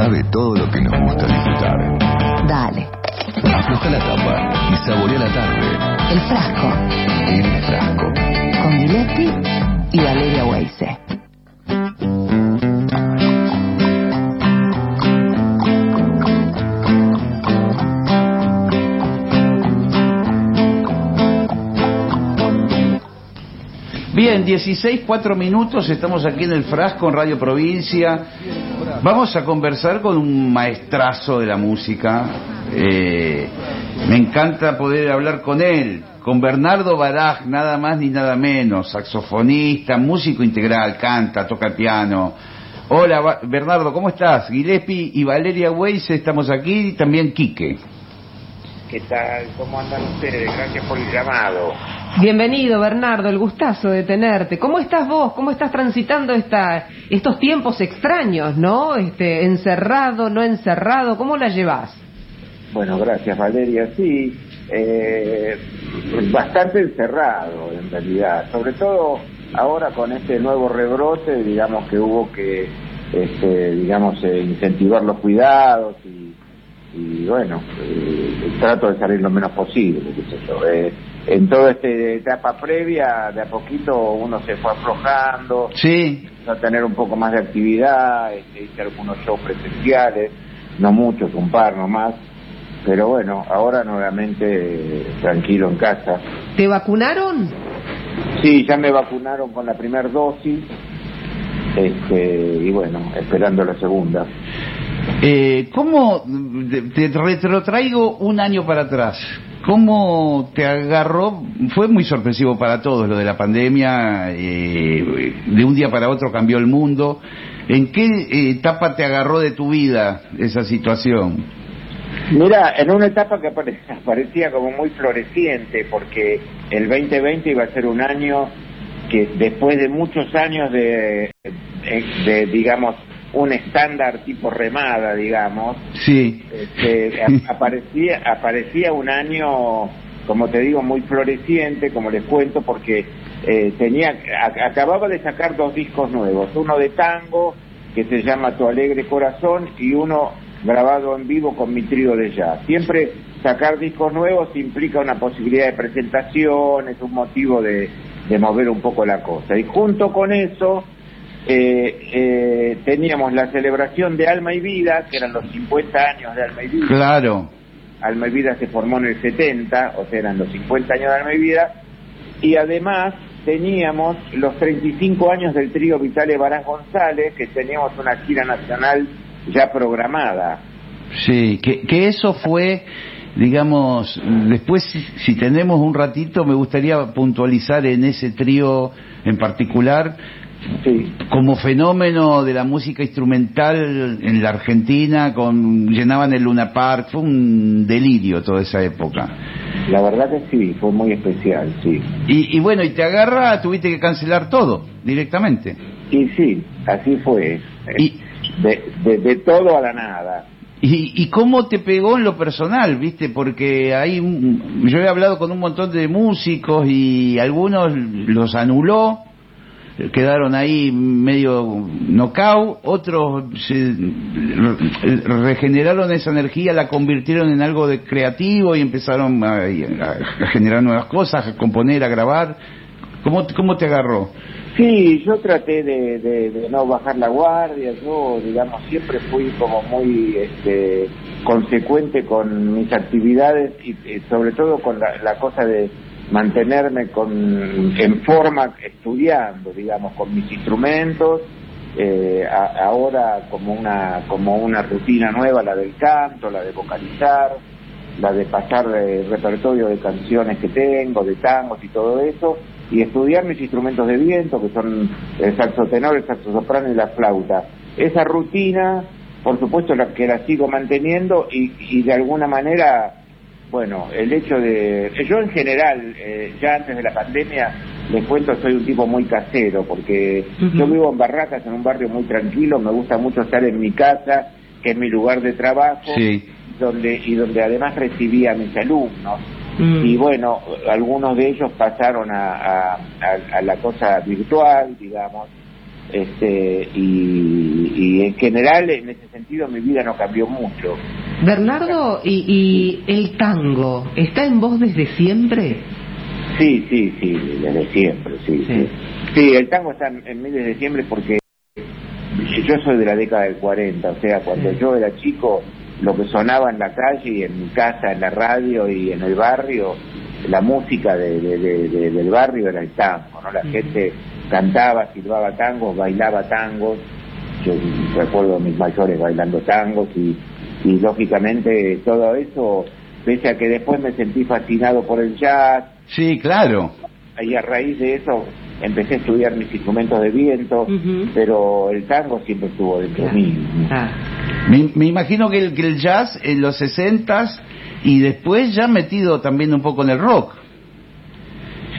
cabe todo lo que nos gusta disfrutar. Dale. Afloja la tapa y saborea la tarde. El frasco. El frasco. Con Gillespie y Valeria Weise. Bien, 16, 4 minutos, estamos aquí en el Frasco, en Radio Provincia. Vamos a conversar con un maestrazo de la música. Eh, me encanta poder hablar con él, con Bernardo Baraj, nada más ni nada menos, saxofonista, músico integral, canta, toca el piano. Hola, Bernardo, ¿cómo estás? Gillespie y Valeria Weiss estamos aquí, y también Quique. ¿Qué tal? ¿Cómo andan ustedes? Gracias por el llamado. Bienvenido, Bernardo, el gustazo de tenerte. ¿Cómo estás vos? ¿Cómo estás transitando esta, estos tiempos extraños, no? Este, encerrado, no encerrado, ¿cómo la llevas? Bueno, gracias Valeria. Sí, eh, bastante encerrado en realidad. Sobre todo ahora con este nuevo rebrote, digamos que hubo que, este, digamos, eh, incentivar los cuidados y, y bueno, eh, trato de salir lo menos posible. qué sé yo. Eh, en toda esta etapa previa, de a poquito uno se fue aflojando. Sí, a tener un poco más de actividad, este, hice algunos shows presenciales, no muchos, un par nomás, pero bueno, ahora nuevamente eh, tranquilo en casa. ¿Te vacunaron? Sí, ya me vacunaron con la primera dosis, este, y bueno, esperando la segunda. Eh, ¿Cómo, te retrotraigo un año para atrás, cómo te agarró? Fue muy sorpresivo para todos lo de la pandemia, eh, de un día para otro cambió el mundo. ¿En qué etapa te agarró de tu vida esa situación? Mira, en una etapa que parecía como muy floreciente, porque el 2020 iba a ser un año que después de muchos años de, de, digamos, un estándar tipo remada, digamos, Sí. este, aparecía, aparecía un año, como te digo, muy floreciente, como les cuento, porque eh, tenía, a- acababa de sacar dos discos nuevos, uno de tango, que se llama Tu Alegre Corazón, y uno grabado en vivo con mi trío de jazz. Siempre sacar discos nuevos implica una posibilidad de presentación, es un motivo de, de mover un poco la cosa. Y junto con eso, eh, eh, teníamos la celebración de Alma y Vida, que eran los 50 años de Alma y Vida. Claro. Alma y Vida se formó en el 70, o sea, eran los 50 años de Alma y Vida, y además teníamos los 35 años del trío Vitale Barán González, que teníamos una gira nacional ya programada. Sí, que, que eso fue, digamos, después si, si tenemos un ratito me gustaría puntualizar en ese trío en particular Sí. como fenómeno de la música instrumental en la Argentina, con llenaban el Luna Park, fue un delirio toda esa época. La verdad que sí, fue muy especial, sí. Y, y bueno, y te agarra, tuviste que cancelar todo directamente. Y sí, así fue. Y- De, de, de todo a la nada. ¿Y, ¿Y cómo te pegó en lo personal, viste? Porque hay un- yo he hablado con un montón de músicos y algunos los anuló, quedaron ahí medio knockout, otros se re- regeneraron esa energía, la convirtieron en algo de creativo y empezaron a, generar nuevas cosas, a componer, a grabar. ¿Cómo, cómo te agarró? Sí, yo traté de, no bajar la guardia, yo, digamos, siempre fui como muy este, consecuente con mis actividades y, sobre todo con la cosa de mantenerme con, en forma estudiando, digamos, con mis instrumentos, eh, ahora como una, como una rutina nueva, la del canto, la de vocalizar, la de pasar el repertorio de canciones que tengo, de tangos y todo eso, y estudiar mis instrumentos de viento, que son el saxo tenor, el saxo soprano y la flauta. Esa rutina, por supuesto, la que la sigo manteniendo y, y de alguna manera, bueno, el hecho de... Yo en general, eh, ya antes de la pandemia, les cuento, soy un tipo muy casero, porque yo vivo en Barracas, en un barrio muy tranquilo, me gusta mucho estar en mi casa, que es mi lugar de trabajo Sí. donde y donde además recibía a mis alumnos Mm. y bueno algunos de ellos pasaron a, a- a- a la cosa virtual digamos este y, y en general en ese sentido mi vida no cambió mucho. Bernardo, ¿y, y el tango está en vos desde siempre? Sí, sí, sí, desde siempre, sí. Sí. Sí, Sí, el tango está en, mí desde siempre porque yo soy de la década del 40, o sea, cuando Sí. yo era chico, lo que sonaba en la calle y en mi casa, en la radio y en el barrio, la música de, de- de- de- del barrio era el tango, ¿no? La gente cantaba, silbaba tangos, bailaba tangos, yo recuerdo a mis mayores bailando tangos y, y lógicamente todo eso, pese a que después me sentí fascinado por el jazz, Sí, claro. y a raíz de eso empecé a estudiar mis instrumentos de viento, pero el tango siempre estuvo dentro de mí. Ah. Me, me imagino que el, que el jazz en los 60 y después ya metido también un poco en el rock.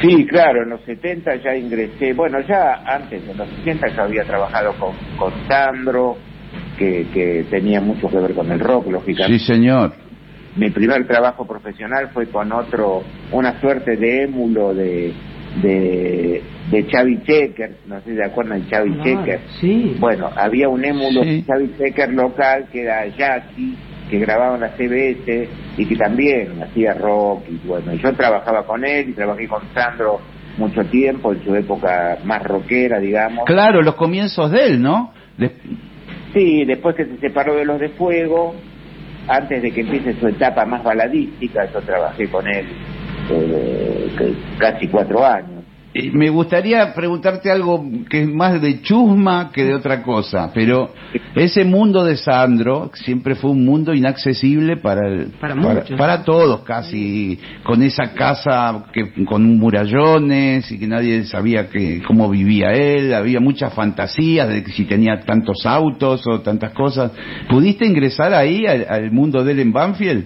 Sí, claro, en los 70 ya ingresé, bueno, ya antes, en los 60 ya había trabajado con, con Sandro, que, que tenía mucho que ver con el rock, Sí, lógicamente. señor. Mi primer trabajo profesional fue con otro, una suerte de émulo de, de, de Chavi Checker, no sé si se acuerdan de Chavi Ah, Checker. sí. Bueno, había un émulo Sí. de Chavi Checker local que era Jackie, que grababa en la CBS y que también hacía rock y bueno, yo trabajaba con él y trabajé con Sandro mucho tiempo en su época más rockera, digamos. Claro, los comienzos de él, ¿no? De- Sí, después que se separó de los de Fuego, antes de que empiece su etapa más baladística, yo trabajé con él eh, casi cuatro años. Eh, Me gustaría preguntarte algo que es más de chusma que de otra cosa, pero ese mundo de Sandro siempre fue un mundo inaccesible para el- Para para, todos casi, con esa casa que con murallones y que nadie sabía que cómo vivía él, había muchas fantasías de que si tenía tantos autos o tantas cosas. ¿Pudiste ingresar ahí al, al mundo de él en Banfield?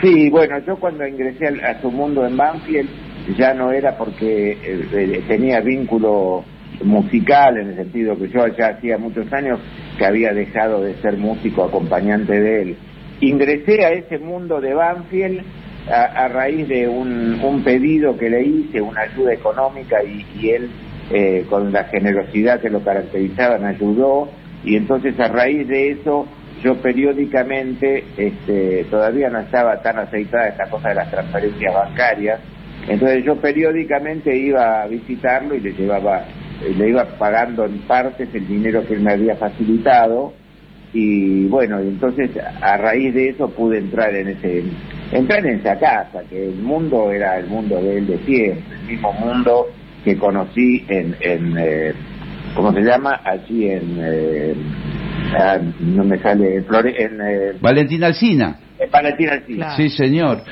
Sí, bueno, yo cuando ingresé al- a su mundo en Banfield ya no era porque eh, eh, tenía vínculo musical en el sentido que yo ya hacía muchos años que había dejado de ser músico acompañante de él. Ingresé a ese mundo de Banfield a, raíz de un, un pedido que le hice, una ayuda económica y, y él eh, con la generosidad que lo caracterizaba me ayudó y entonces a raíz de eso yo periódicamente, este, todavía no estaba tan aceitada esta cosa de las transferencias bancarias, entonces yo periódicamente iba a visitarlo y le llevaba, eh, le iba pagando en partes el dinero que él me había facilitado y bueno, y entonces a raíz de eso pude entrar en ese, entrar en esa casa, que el mundo era el mundo de él de siempre, el mismo mundo que conocí en, en eh, ¿cómo se llama? Allí en, eh, ah, no me sale, en, eh, en Valentín Alsina. Claro. Sí, señor.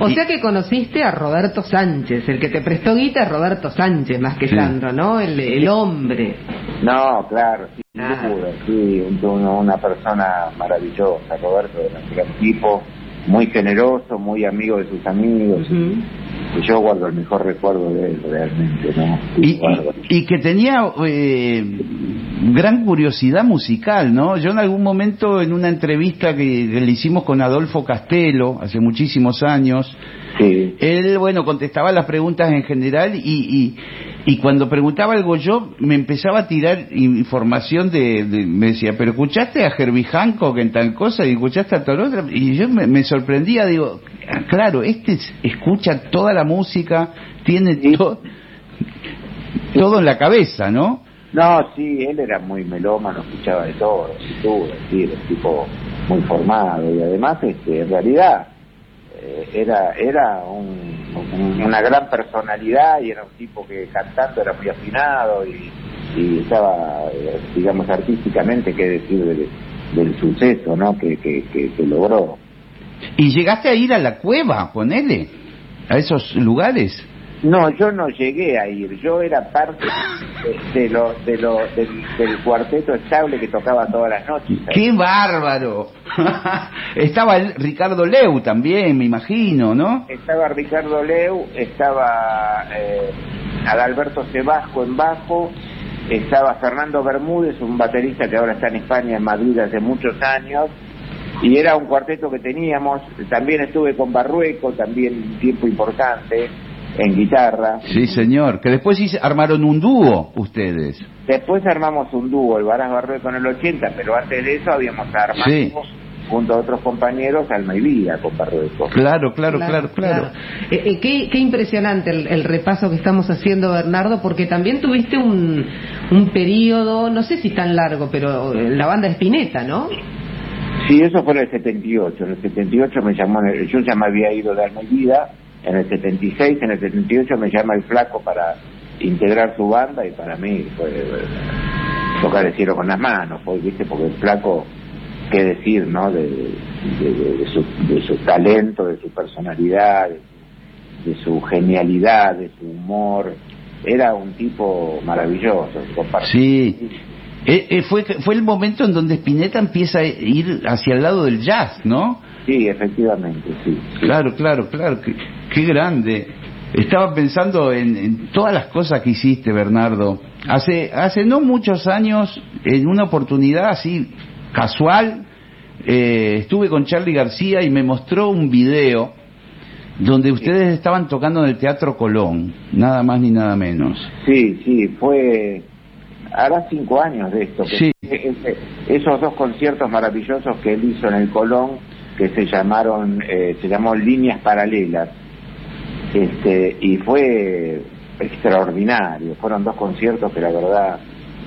O Y- sea que conociste a Roberto Sánchez, el que te prestó guita es Roberto Sánchez, más que Sí. Sandro, ¿no? El, el hombre. No, claro, sí, Ah. sí, una, persona maravillosa, Roberto, era un gran tipo, muy generoso, muy amigo de sus amigos. Yo guardo el mejor recuerdo de él, realmente, ¿no? Y, y- Guardo. y que tenía eh, gran curiosidad musical, ¿no? Yo en algún momento en una entrevista que, que le hicimos con Adolfo Castelo hace muchísimos años, Sí, él, bueno, contestaba las preguntas en general y, y, y cuando preguntaba algo yo me empezaba a tirar información de, de- me decía, pero escuchaste a Herbie Hancock en tal cosa y escuchaste a tal otra y yo me, me sorprendía, digo, "Ah, claro, este es- escucha toda la música, tiene to- todo en la cabeza, ¿no? No, sí, él era muy melómano, escuchaba de todo, sin duda, sí, era un tipo muy formado y además, este, en realidad, eh, era era un- una gran personalidad y era un tipo que cantando era muy afinado y, estaba, eh, digamos, artísticamente, qué decir del, suceso, ¿no?, que, que, que, logró. Y llegaste a ir a la cueva con él, a esos lugares. No, yo no llegué a ir, yo era parte de, de lo, de lo, del, del cuarteto estable que tocaba todas las noches. ¡Qué bárbaro! Estaba el Ricardo Leu también, me imagino, ¿no? Estaba Ricardo Leu, estaba eh, Adalberto Sebasco en bajo, estaba Fernando Bermúdez, un baterista que ahora está en España, en Madrid hace muchos años, y era un cuarteto que teníamos, también estuve con Barrueco, también un tiempo importante, en guitarra. Sí, señor. Que después hice- armaron un dúo ustedes. Después armamos un dúo, el Baraz Barrueco en el 80, pero antes de eso habíamos armado Sí. junto a otros compañeros Alma y Vida con Barrueco. Claro, claro, claro, claro. Eh, eh, qué, qué impresionante el, el repaso que estamos haciendo, Bernardo, porque también tuviste un, un periodo, no sé si tan largo, pero eh, la banda Espineta, ¿no? Sí, eso fue en el 78. En el 78 me llamó, yo ya me había ido de Alma y Vida. En el 76, en el 78 me llama el Flaco para integrar su banda y para mí fue eh, tocar el cielo con las manos, fue, ¿viste? porque el Flaco, qué decir, ¿no? De, de- de- su, talento, de su personalidad, de, su genialidad, de su humor. Era un tipo maravilloso. Sí. Eh, eh, fue, fue el momento en donde Spinetta empieza a ir hacia el lado del jazz, ¿no? Sí, efectivamente, sí. sí. Claro, claro, claro. Qué, qué grande. Estaba pensando en, en todas las cosas que hiciste, Bernardo. Hace, hace no muchos años, en una oportunidad así casual, eh, estuve con Charlie García y me mostró un video donde ustedes estaban tocando en el Teatro Colón, nada más ni nada menos. Sí, sí, fue. Hará cinco años de esto. que Sí. ese- esos dos conciertos maravillosos que él hizo en el Colón, que se llamaron, eh, se llamó Líneas Paralelas, este, y fue extraordinario. Fueron dos conciertos que la verdad.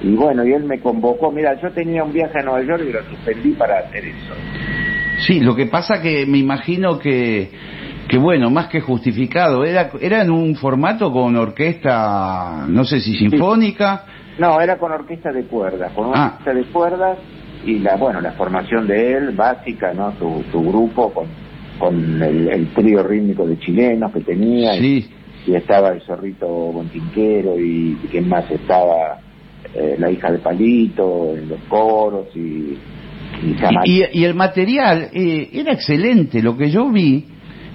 Y bueno, y él me convocó. Mira, yo tenía un viaje a Nueva York y lo suspendí para hacer eso. Sí, lo que pasa que me imagino que, que bueno, más que justificado, era, era en un formato con orquesta, no sé si sinfónica. No, era con orquesta de cuerdas, con una Ah. orquesta de cuerdas y la bueno la formación de él básica, ¿no? Su, su grupo con, con el, el trío rítmico de chilenos que tenía Sí, y, y estaba el zorrito Bontinquero y, y quién más estaba eh, la hija de Palito en los coros y y, y- y el material eh, era excelente, lo que yo vi,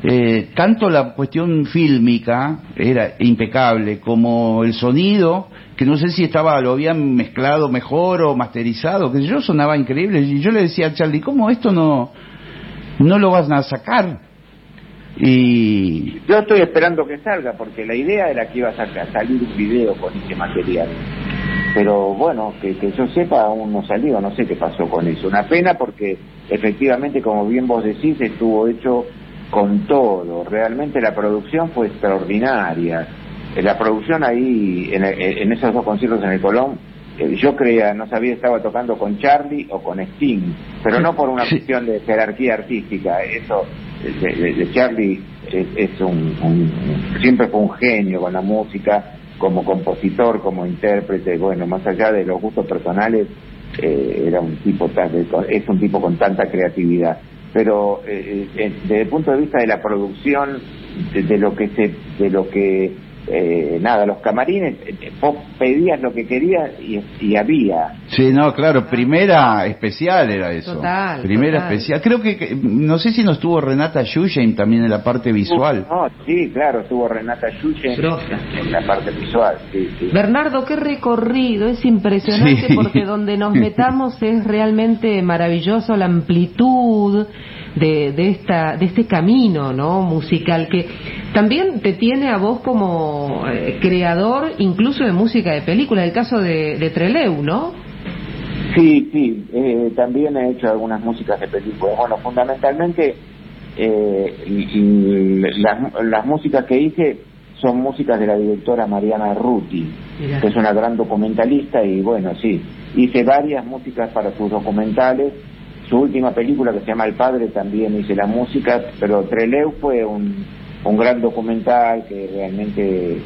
eh, tanto la cuestión fílmica era impecable, como el sonido, que no sé si estaba lo habían mezclado mejor o masterizado, que yo sonaba increíble. Y yo le decía a Charlie, ¿cómo esto no, no lo van a sacar? Y Yo estoy esperando que salga, porque la idea era que iba a saca- salir un video con ese material. Pero bueno, que, que yo sepa, aún no salió, no sé qué pasó con eso. Una pena porque efectivamente, como bien vos decís, estuvo hecho con todo. Realmente la producción fue extraordinaria. Eh, La producción ahí, en, en esos dos conciertos en el Colón, eh, yo creía, no sabía, estaba tocando con Charlie o con Sting, pero no por una cuestión de jerarquía artística. Eso, de, de- de Charlie es, es un, un- siempre fue un genio con la música, como compositor, como intérprete, bueno, más allá de los gustos personales, eh, era un tipo es un tipo con tanta creatividad. Pero eh, eh, desde el punto de vista de la producción, de, de lo que se, de lo que eh, nada, los camarines, vos pedías lo que querías y, y había. Sí, no, claro, primera especial era eso. Total, Primera total. especial. Creo que, no sé si no estuvo Renata Yusheim también en la parte visual. No, sí, claro, estuvo Renata Grosa. en la parte visual, sí, sí. Bernardo, qué recorrido, es impresionante Sí. porque donde nos metamos es realmente maravilloso la amplitud de, de esta de este camino, ¿no? musical que también te tiene a vos como eh, creador incluso de música de película, el caso de, de Treleu, ¿no? Sí, sí, eh, también he hecho algunas músicas de películas. Bueno, fundamentalmente eh, y- y las, las músicas que hice son músicas de la directora Mariana Ruti, Mirá. que es una gran documentalista y bueno, sí, hice varias músicas para sus documentales. Su última película que se llama El Padre también hice la música, pero Treleu fue un, un gran documental que realmente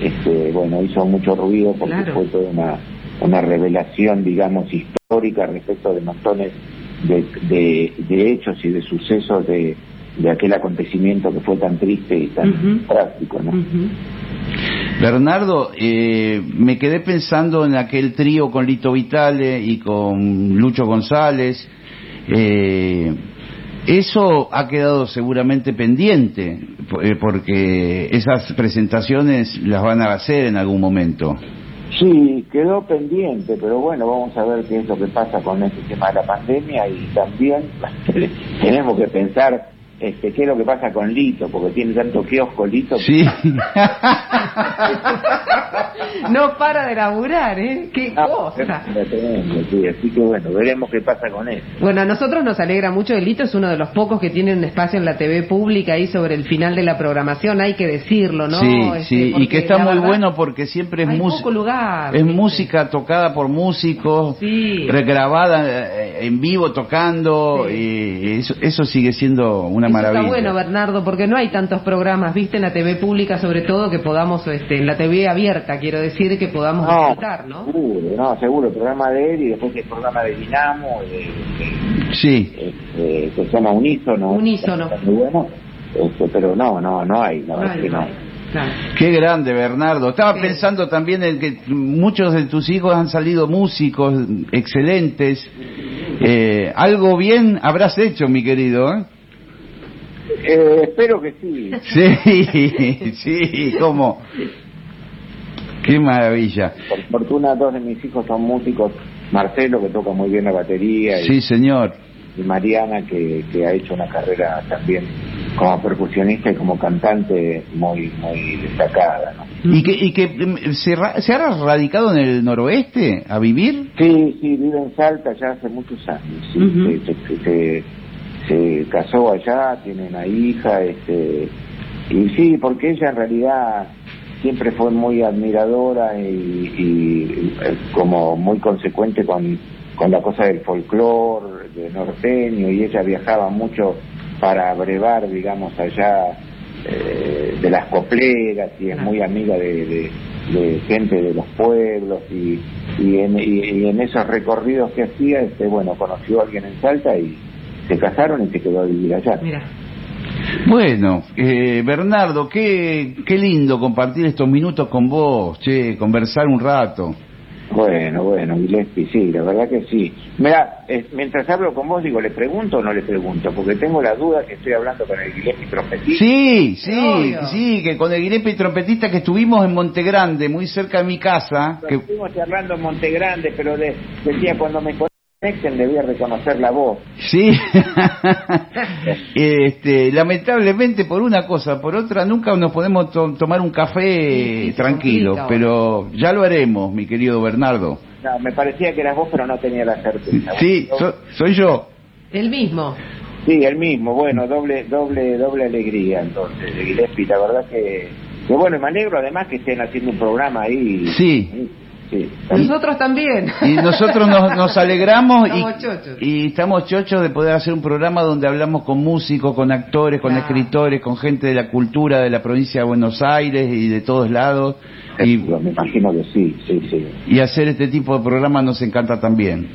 este, bueno, hizo mucho ruido porque Claro. fue toda una, una revelación, digamos, histórica respecto de montones de, de, de hechos y de sucesos de, de aquel acontecimiento que fue tan triste y tan trágico, ¿no? Bernardo, eh, me quedé pensando en aquel trío con Lito Vitale y con Lucho González. Eh, eso ha quedado seguramente pendiente, eh, porque esas presentaciones las van a hacer en algún momento. Sí, quedó pendiente, pero bueno, vamos a ver qué es lo que pasa con este tema de la pandemia y también tenemos que pensar este, qué es lo que pasa con Lito, porque tiene tanto kiosco Lito. Sí. no para de laburar, ¿eh? Qué Ah, cosa. es tremendo, sí, así que bueno, veremos qué pasa con él. Bueno, a nosotros nos alegra mucho. El Lito es uno de los pocos que tienen espacio en la TV pública ahí sobre el final de la programación, hay que decirlo, ¿no? Sí, Este, sí, y que está muy verdad, bueno porque siempre es música. lugar, Es música tocada por músicos, Sí. regrabada eh, en vivo tocando, Sí. y eso, eso sigue siendo una Maravilla. Está bueno, Bernardo, porque no hay tantos programas, viste, en la TV pública, sobre todo, que podamos, este, en la TV abierta, quiero decir, que podamos disfrutar, ¿no? seguro, no, seguro, el programa de él y después el programa de Dinamo, de, de- Sí, este, que se llama Unísono. Unísono. Está Muy bueno, este, pero no, no, no hay, la No verdad hay, que no no. hay. Claro. qué grande, Bernardo. Estaba Sí. pensando también en que muchos de tus hijos han salido músicos excelentes. Eh, algo bien habrás hecho, mi querido. ¿eh? Eh, espero que sí. Sí, sí, cómo. Qué maravilla. Por fortuna, dos de mis hijos son músicos. Marcelo, que toca muy bien la batería, y- Sí, señor. y Mariana, que, que ha hecho una carrera también como percusionista y como cantante muy muy destacada. ¿no? ¿Y que, y que mm, se, se ha radicado en el noroeste a vivir? Sí, sí, vive en Salta ya hace muchos años. sí, se- se- se casó allá, tiene una hija, este, y sí, porque ella en realidad siempre fue muy admiradora y, y, eh, como muy consecuente con, con la cosa del folclore, de norteño, y ella viajaba mucho para brevar, digamos, allá eh, de las copleras y es muy amiga de, de- de gente de los pueblos y, y, en, y- y en esos recorridos que hacía, este, bueno, conoció a alguien en Salta y se casaron y se quedó a vivir allá. Mira. Bueno, eh, Bernardo, qué, qué lindo compartir estos minutos con vos, che, conversar un rato. Bueno, bueno, Gillespie, sí, la verdad que sí. Mira, eh, mientras hablo con vos, digo, ¿le pregunto o no le pregunto? Porque tengo la duda que estoy hablando con el Gillespie trompetista. Sí, sí, Obvio. sí, que con el Guirepe trompetista que estuvimos en Montegrande, muy cerca de mi casa, que Estuvimos charlando en Montegrande, pero de- decía, cuando me conecten debía reconocer la voz. Sí, este, lamentablemente por una cosa, por otra nunca nos podemos to- tomar un café Sí, sí, se tranquilo, pero ya lo haremos, mi querido Bernardo. No, me parecía que eras vos, pero no tenía la certeza. Sí, so- soy yo. El mismo. Sí, el mismo, bueno, doble, doble, doble alegría entonces de Gillespie, la verdad que, que bueno, me alegro además que estén haciendo un programa ahí. Sí. Sí. Nosotros también. Y nosotros nos, nos alegramos y, Estamos chochos. y estamos chochos de poder hacer un programa donde hablamos con músicos, con actores, con Claro. escritores, con gente de la cultura de la provincia de Buenos Aires y de todos lados. Y, me imagino que sí, sí, sí. y hacer este tipo de programas nos encanta también.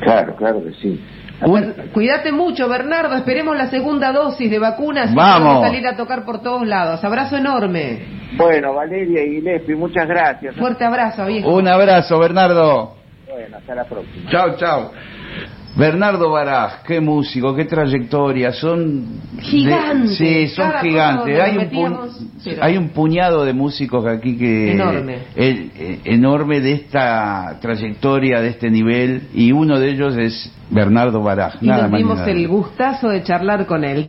Claro, claro que sí. Un- Cuídate mucho, Bernardo. Esperemos la segunda dosis de vacunas y Vamos. podamos salir a tocar por todos lados. Abrazo enorme. Bueno, Valeria y Gillespie, muchas gracias. Fuerte abrazo, viejo. un abrazo, Bernardo. Bueno, hasta la próxima. Chao, chao. Bernardo Baraj, qué músico, qué trayectoria, son de- Gigantes. sí, son gigantes. Hay un, pu- hay un puñado de músicos aquí que Enorme. el- eh, enorme de esta trayectoria, de este nivel, y uno de ellos es Bernardo Baraj. Y nada nos dimos nada el gustazo de charlar con él.